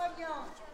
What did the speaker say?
soignants.